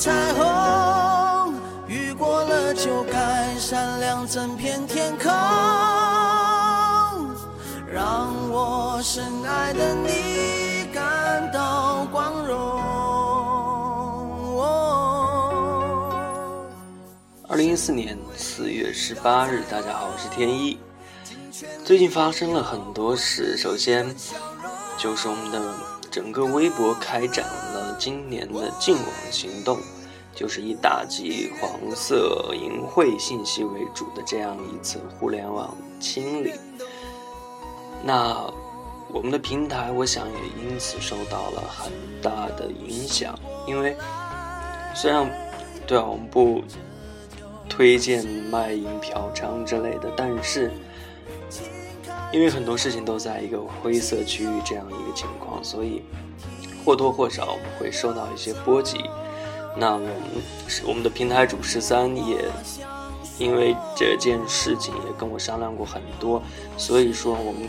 彩虹，雨过了就该闪亮整片天空，让我深爱的你感到光荣。二零一四年四月十八日，大家好，我是天一。最近发生了很多事，首先就是我们的整个微博开展了今年的净网行动，就是以打击黄色淫秽信息为主的这样一次互联网清理。那我们的平台，我想也因此受到了很大的影响，因为虽然对啊，我们不。推荐卖淫嫖娼之类的，但是因为很多事情都在一个灰色区域这样一个情况，所以或多或少会受到一些波及。那我们是我们的平台主十三也因为这件事情也跟我商量过很多，所以说我们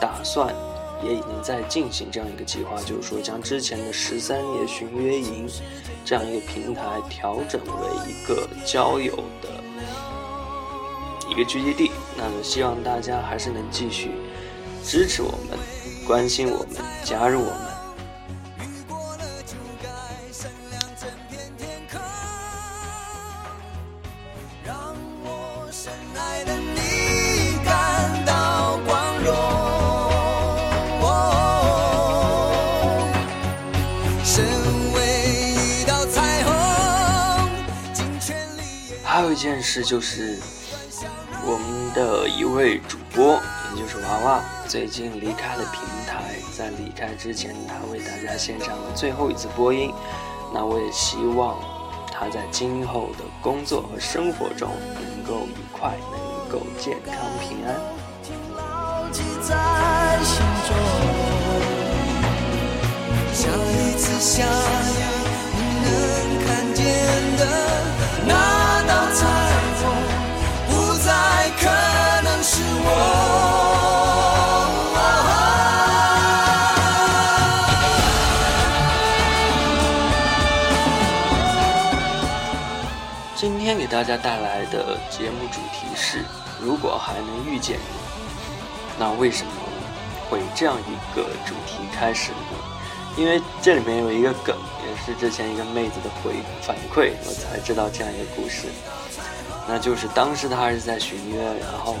打算也已经在进行这样一个计划，就是说将之前的十三夜寻约营。这样一个平台调整为一个交友的一个聚集地，那么希望大家还是能继续支持我们、关心我们、加入我们。一件事就是，我们的一位主播，也就是娃娃，最近离开了平台。在离开之前，他为大家献上了最后一次播音。那我也希望他在今后的工作和生活中能够愉快，能够健康平安。下一次今天给大家带来的节目主题是：如果还能遇见你，那为什么会这样一个主题开始呢？因为这里面有一个梗，也是之前一个妹子的回反馈，我才知道这样一个故事。那就是当时他是在寻约，然后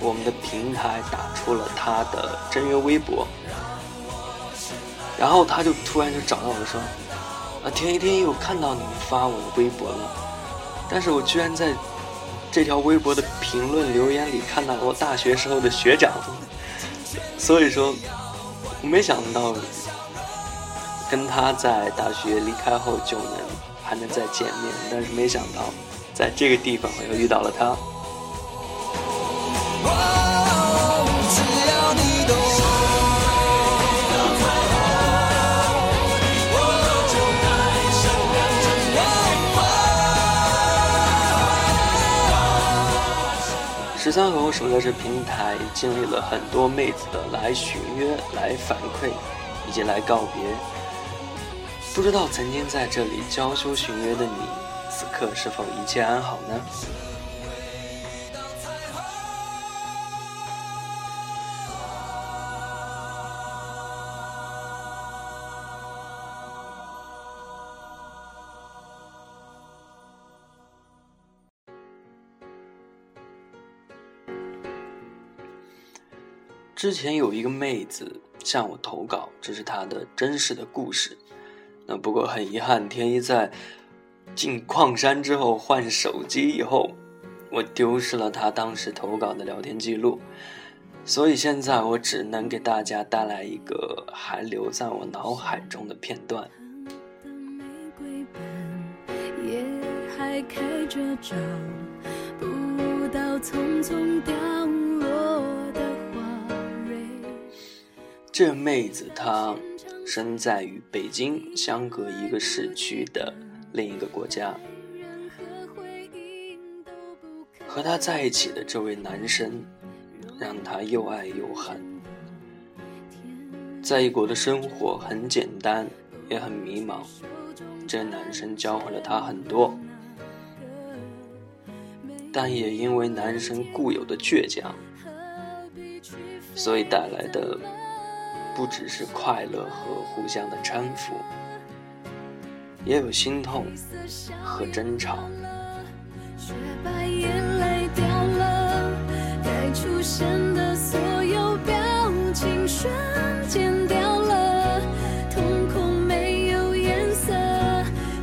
我们的平台打出了她的真约微博，然后她就突然就找到我说。啊，天一天一，我看到你们发我的微博了，但是我居然在这条微博的评论留言里看到了我大学时候的学长，所以说，我没想到跟他在大学离开后就能还能再见面，但是没想到在这个地方我又遇到了他。十三和我守在这平台，经历了很多妹子的来寻约、来反馈，以及来告别。不知道曾经在这里娇羞寻约的你，此刻是否一切安好呢？之前有一个妹子向我投稿，这是她的真实的故事。那不过很遗憾，天一在进矿山之后换手机以后，我丢失了她当时投稿的聊天记录，所以现在我只能给大家带来一个还留在我脑海中的片段。开着照，不到匆匆凋零这妹子她身在与北京相隔一个市区的另一个国家，和她在一起的这位男生让她又爱又恨。在异国的生活很简单，也很迷茫，这男生教会了她很多，但也因为男生固有的倔强，所以带来的不只是快乐和互相的搀扶，也有心痛和争吵。雪白眼泪掉了，该出现的所有表情瞬间掉了，瞳孔没有颜色，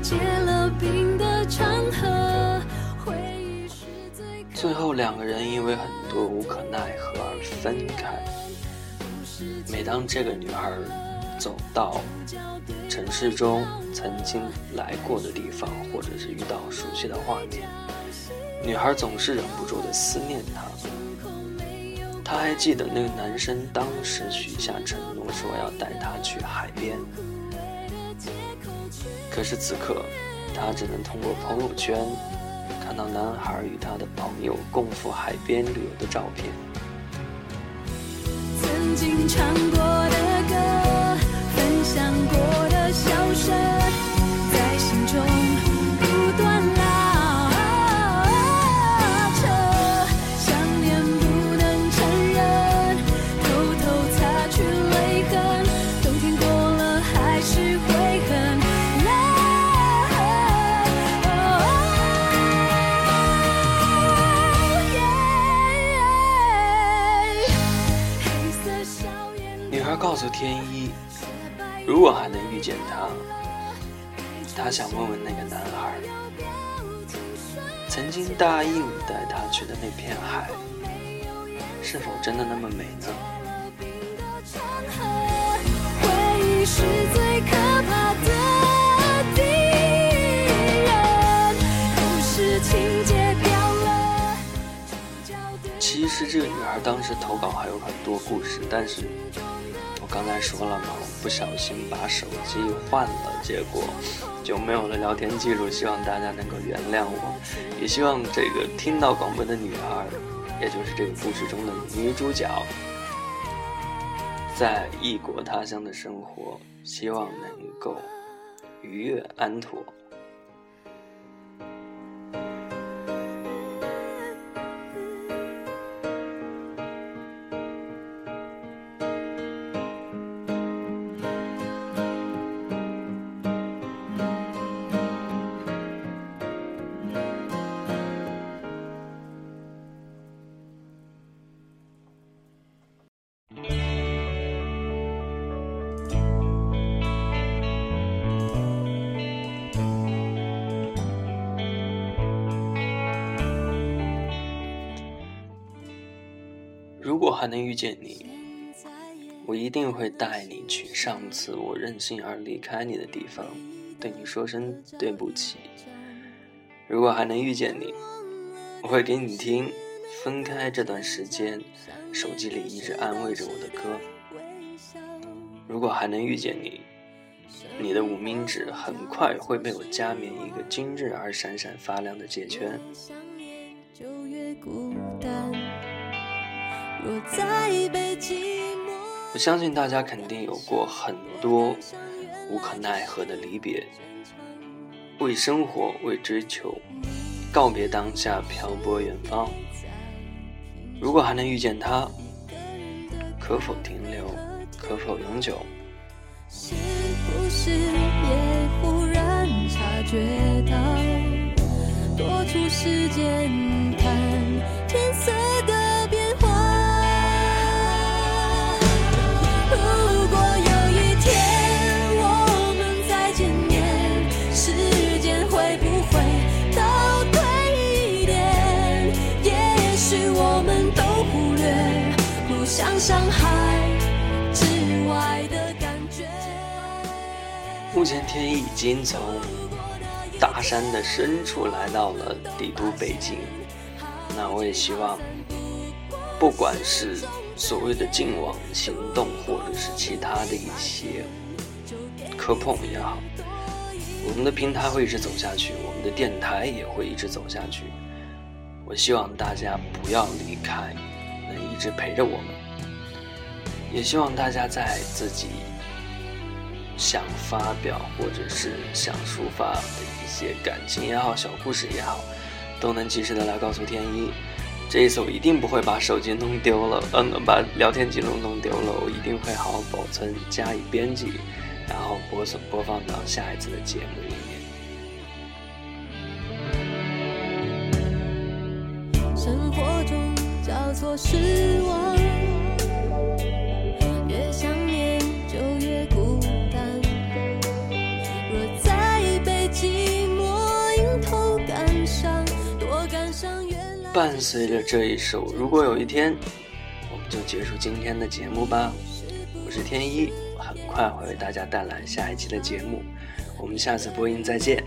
结了冰的长河。回忆是最最后两个人因为很多无可奈何而分开。每当这个女孩走到城市中曾经来过的地方，或者是遇到熟悉的画面。女孩总是忍不住的思念他。她还记得那个男生当时许下承诺，说要带她去海边。可是此刻，她只能通过朋友圈看到男孩与他的朋友共赴海边旅游的照片。曾经唱过的歌，分享过的笑声。天一，如果还能遇见他，他想问问那个男孩，曾经答应带他去的那片海，是否真的那么美呢？其实这个女孩当时投稿还有很多故事，但是。刚才说了嘛，我不小心把手机换了，结果就没有了聊天记录。希望大家能够原谅我，也希望这个听到广播的女孩，也就是这个故事中的女主角，在异国他乡的生活，希望能够愉悦安妥。如果还能遇见你，我一定会带你去上次我任性而离开你的地方，对你说声对不起。如果还能遇见你，我会给你听分开这段时间手机里一直安慰着我的歌。如果还能遇见你，你的无名指很快会被我加冕一个精致而闪闪发亮的戒圈。我相信大家肯定有过很多无可奈何的离别，为生活，为追求，告别当下，漂泊远方。如果还能遇见他，可否停留？可否永久？是不是也忽然察觉到，多出时间伤害之外的感觉目前天已经从大山的深处来到了帝都北京，那我也希望，不管是所谓的净网行动，或者是其他的一些磕碰也好，我们的平台会一直走下去，我们的电台也会一直走下去。我希望大家不要离开，能一直陪着我们，也希望大家在自己。想发表或者是想抒发的一些感情也好，小故事也好，都能及时的来告诉天一。这一次我一定不会把手机弄丢了，嗯，把聊天记录弄丢了，我一定会好好保存，加以编辑，然后播送播放到下一次的节目里面。生活中交错失望，伴随着这一首，如果有一天，我们就结束今天的节目吧。我是天一，很快会为大家带来下一期的节目，我们下次播音再见。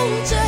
风筝。